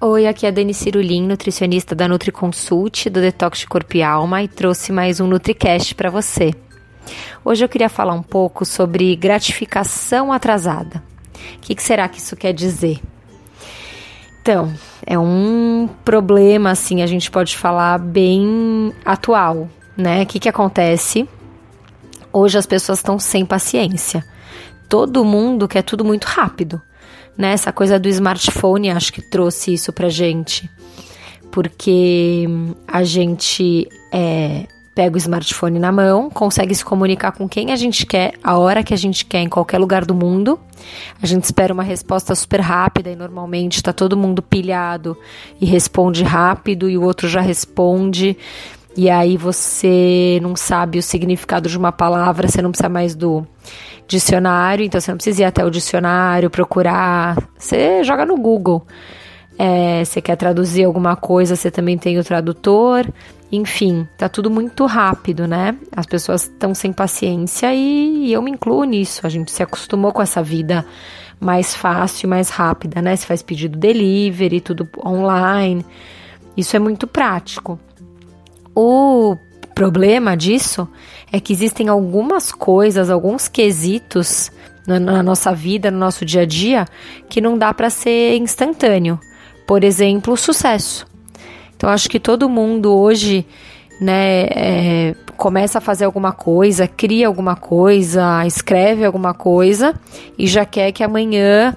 Oi, aqui é a Dani Cirulim, nutricionista da NutriConsult, do Detox de Corpo e Alma, e trouxe mais um NutriCast para você. Hoje eu queria falar um pouco sobre gratificação atrasada. O que, que será que isso quer dizer? Então, é um problema, assim, a gente pode falar bem atual, né? O que, que acontece? Hoje as pessoas estão sem paciência. Todo mundo quer tudo muito rápido, né? Essa coisa do smartphone acho que trouxe isso pra gente. Porque a gente é, pega o smartphone na mão, consegue se comunicar com quem a gente quer, a hora que a gente quer, em qualquer lugar do mundo. A gente espera uma resposta super rápida e normalmente está todo mundo pilhado e responde rápido e o outro já responde. E aí você não sabe o significado de uma palavra, você não precisa mais do dicionário, então você não precisa ir até o dicionário procurar. Você joga no Google. É, você quer traduzir alguma coisa, você também tem o tradutor. Enfim, tá tudo muito rápido, né? As pessoas estão sem paciência e, e eu me incluo nisso. A gente se acostumou com essa vida mais fácil, mais rápida, né? Você faz pedido delivery, tudo online. Isso é muito prático. O problema disso é que existem algumas coisas, alguns quesitos na, na nossa vida, no nosso dia a dia, que não dá para ser instantâneo. Por exemplo, o sucesso. Então, acho que todo mundo hoje, né, é, começa a fazer alguma coisa, cria alguma coisa, escreve alguma coisa e já quer que amanhã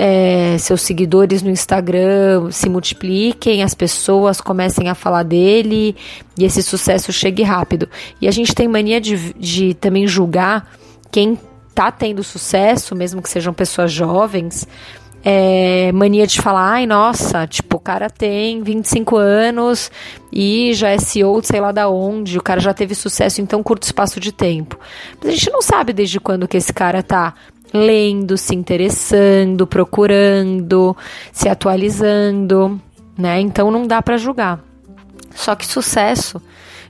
é, seus seguidores no Instagram se multipliquem, as pessoas comecem a falar dele e esse sucesso chegue rápido. E a gente tem mania de, de também julgar quem tá tendo sucesso, mesmo que sejam pessoas jovens, é, mania de falar, ai, nossa, tipo, o cara tem 25 anos e já é CEO de sei lá da onde, o cara já teve sucesso em tão curto espaço de tempo. Mas a gente não sabe desde quando que esse cara tá lendo, se interessando, procurando, se atualizando, né? Então não dá para julgar. Só que sucesso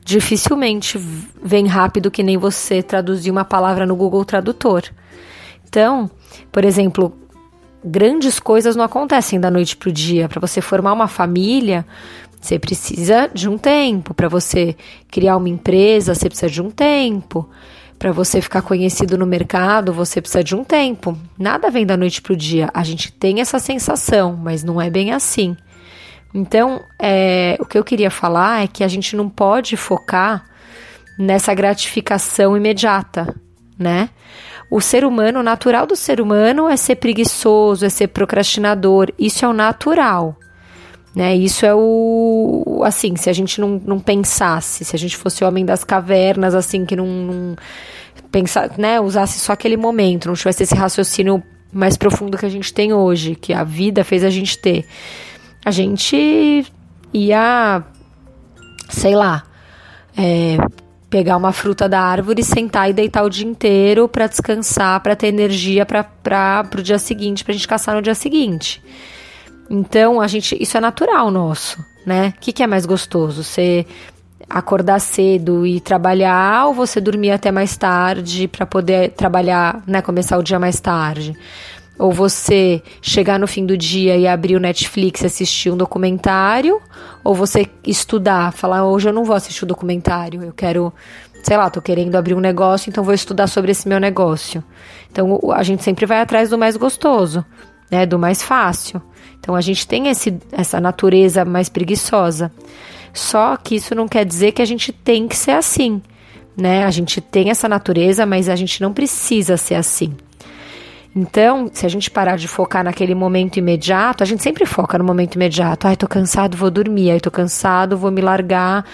dificilmente vem rápido que nem você traduzir uma palavra no Google Tradutor. Então, por exemplo, grandes coisas não acontecem da noite para o dia. Para você formar uma família, você precisa de um tempo. Para você criar uma empresa, você precisa de um tempo. Para você ficar conhecido no mercado, você precisa de um tempo. Nada vem da noite para o dia. A gente tem essa sensação, mas não é bem assim. Então, é, o que eu queria falar é que a gente não pode focar nessa gratificação imediata, né? O ser humano, o natural do ser humano é ser preguiçoso, é ser procrastinador. Isso é o natural. Né? Isso é o. Assim, se a gente não, não pensasse, se a gente fosse o homem das cavernas, assim, que não, não pensar, né, usasse só aquele momento, não tivesse esse raciocínio mais profundo que a gente tem hoje, que a vida fez a gente ter. A gente ia, sei lá, é, pegar uma fruta da árvore, sentar e deitar o dia inteiro para descansar, para ter energia para o dia seguinte, para a gente caçar no dia seguinte. Então, a gente, isso é natural nosso, né? O que, que é mais gostoso? Você acordar cedo e trabalhar ou você dormir até mais tarde para poder trabalhar, né, começar o dia mais tarde? Ou você chegar no fim do dia e abrir o Netflix e assistir um documentário, ou você estudar, falar hoje eu não vou assistir o documentário, eu quero, sei lá, tô querendo abrir um negócio, então vou estudar sobre esse meu negócio. Então a gente sempre vai atrás do mais gostoso, né, do mais fácil. Então a gente tem esse, essa natureza mais preguiçosa. Só que isso não quer dizer que a gente tem que ser assim, né? A gente tem essa natureza, mas a gente não precisa ser assim. Então, se a gente parar de focar naquele momento imediato, a gente sempre foca no momento imediato. Ai, tô cansado, vou dormir. Ai, tô cansado, vou me largar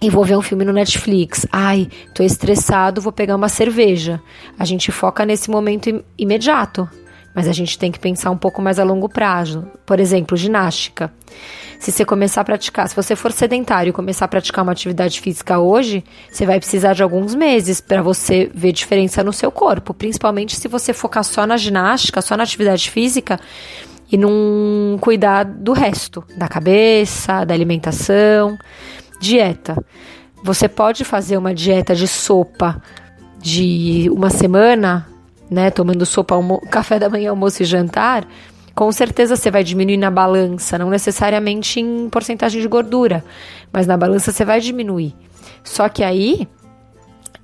e vou ver um filme no Netflix. Ai, tô estressado, vou pegar uma cerveja. A gente foca nesse momento imediato, mas a gente tem que pensar um pouco mais a longo prazo. Por exemplo, ginástica. Se você começar a praticar, se você for sedentário e começar a praticar uma atividade física hoje, você vai precisar de alguns meses para você ver diferença no seu corpo, principalmente se você focar só na ginástica, só na atividade física e não cuidar do resto, da cabeça, da alimentação, dieta. Você pode fazer uma dieta de sopa de uma semana, né, tomando sopa, café da manhã, almoço e jantar, com certeza você vai diminuir na balança, não necessariamente em porcentagem de gordura, mas na balança você vai diminuir. Só que aí,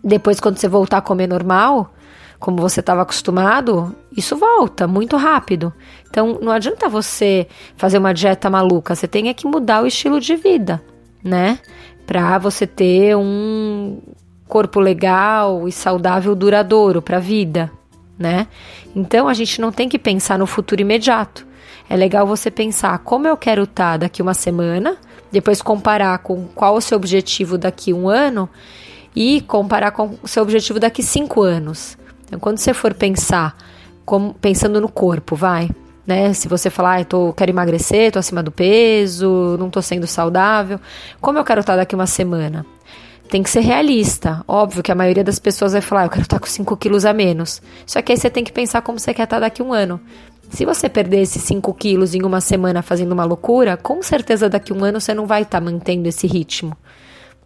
depois quando você voltar a comer normal, como você estava acostumado, isso volta muito rápido. Então não adianta você fazer uma dieta maluca, você tem é que mudar o estilo de vida, né? Para você ter um corpo legal e saudável duradouro para a vida, né? Então a gente não tem que pensar no futuro imediato. É legal você pensar como eu quero estar tá daqui uma semana, depois comparar com qual o seu objetivo daqui um ano e comparar com o seu objetivo daqui cinco anos. Então, quando você for pensar, como, pensando no corpo, vai, né? Se você falar, ah, tô, quero emagrecer, tô acima do peso, não tô sendo saudável, como eu quero estar tá daqui uma semana? Tem que ser realista. Óbvio que a maioria das pessoas vai falar, eu quero estar com 5 quilos a menos. Só que aí você tem que pensar como você quer estar daqui a um ano. Se você perder esses 5 quilos em uma semana fazendo uma loucura, com certeza daqui a um ano você não vai estar mantendo esse ritmo,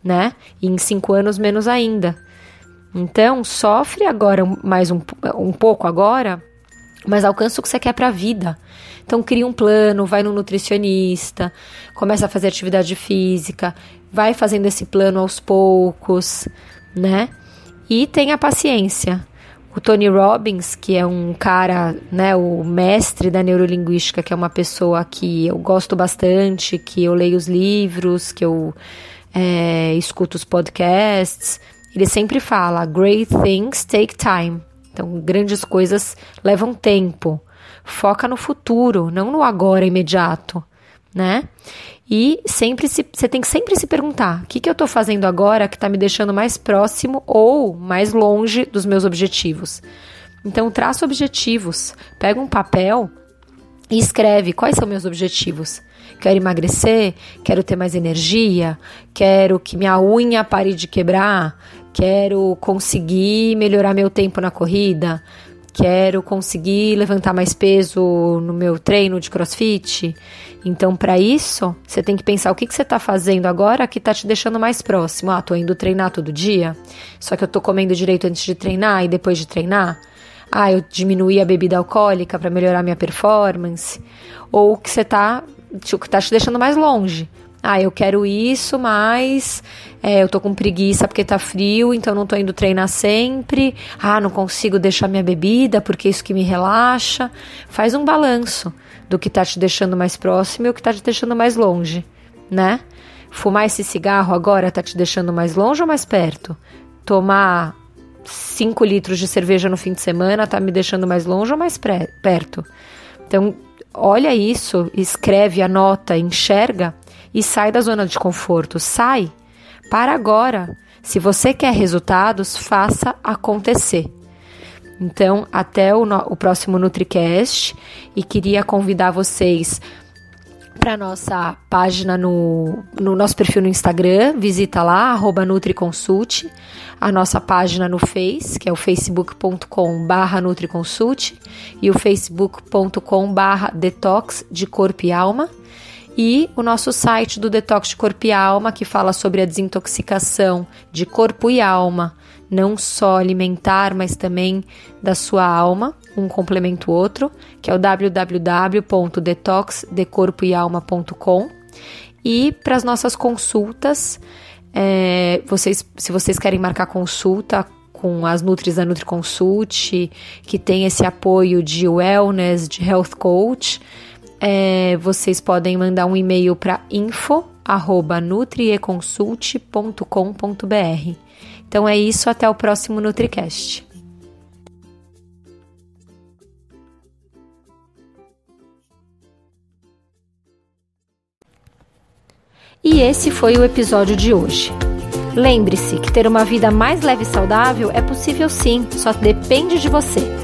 né? E em 5 anos menos ainda. Então, sofre agora mais um, um pouco agora, mas alcança o que você quer para a vida. Então, cria um plano, vai no nutricionista, começa a fazer atividade física, vai fazendo esse plano aos poucos, né? E tenha paciência. O Tony Robbins, que é um cara, né, o mestre da neurolinguística, que é uma pessoa que eu gosto bastante, que eu leio os livros, que eu é, escuto os podcasts, ele sempre fala: Great things take time. Então, grandes coisas levam tempo. Foca no futuro, não no agora imediato, né? E sempre se, você tem que sempre se perguntar: o que, que eu estou fazendo agora que está me deixando mais próximo ou mais longe dos meus objetivos? Então, traça objetivos, pega um papel e escreve quais são meus objetivos. Quero emagrecer, quero ter mais energia, quero que minha unha pare de quebrar, quero conseguir melhorar meu tempo na corrida, quero conseguir levantar mais peso no meu treino de crossfit. Então, para isso, você tem que pensar o que, que você está fazendo agora que está te deixando mais próximo. Ah, tô indo treinar todo dia, só que eu tô comendo direito antes de treinar e depois de treinar. Ah, eu diminuí a bebida alcoólica para melhorar minha performance. Ou que você está tá te deixando mais longe. Ah, eu quero isso, mas é, eu tô com preguiça porque tá frio, então não tô indo treinar sempre. Ah, não consigo deixar minha bebida porque isso que me relaxa. Faz um balanço do que tá te deixando mais próximo e o que tá te deixando mais longe, né? Fumar esse cigarro agora tá te deixando mais longe ou mais perto? Tomar 5 litros de cerveja no fim de semana tá me deixando mais longe ou mais perto? Então, olha isso, escreve, anota, enxerga e sai da zona de conforto. Sai. Para agora. Se você quer resultados, faça acontecer. Então, até o, no, o próximo NutriCast e queria convidar vocês para nossa página no, no nosso perfil no Instagram, visita lá, NutriConsult, a nossa página no Face, que é o facebook.com barra NutriConsult e o facebook.com barra Detox de Corpo e Alma e o nosso site do Detox de Corpo e Alma, que fala sobre a desintoxicação de corpo e alma, não só alimentar, mas também da sua alma, um complemento outro, que é o www.detoxdecorpoealma.com. E para as nossas consultas, é, vocês, se vocês querem marcar consulta com as Nutris da NutriConsult, que tem esse apoio de wellness, de health coach, é, vocês podem mandar um e-mail para info@nutrieconsult.com.br. Então é isso, até o próximo NutriCast. E esse foi o episódio de hoje. Lembre-se que ter uma vida mais leve e saudável é possível sim, só depende de você.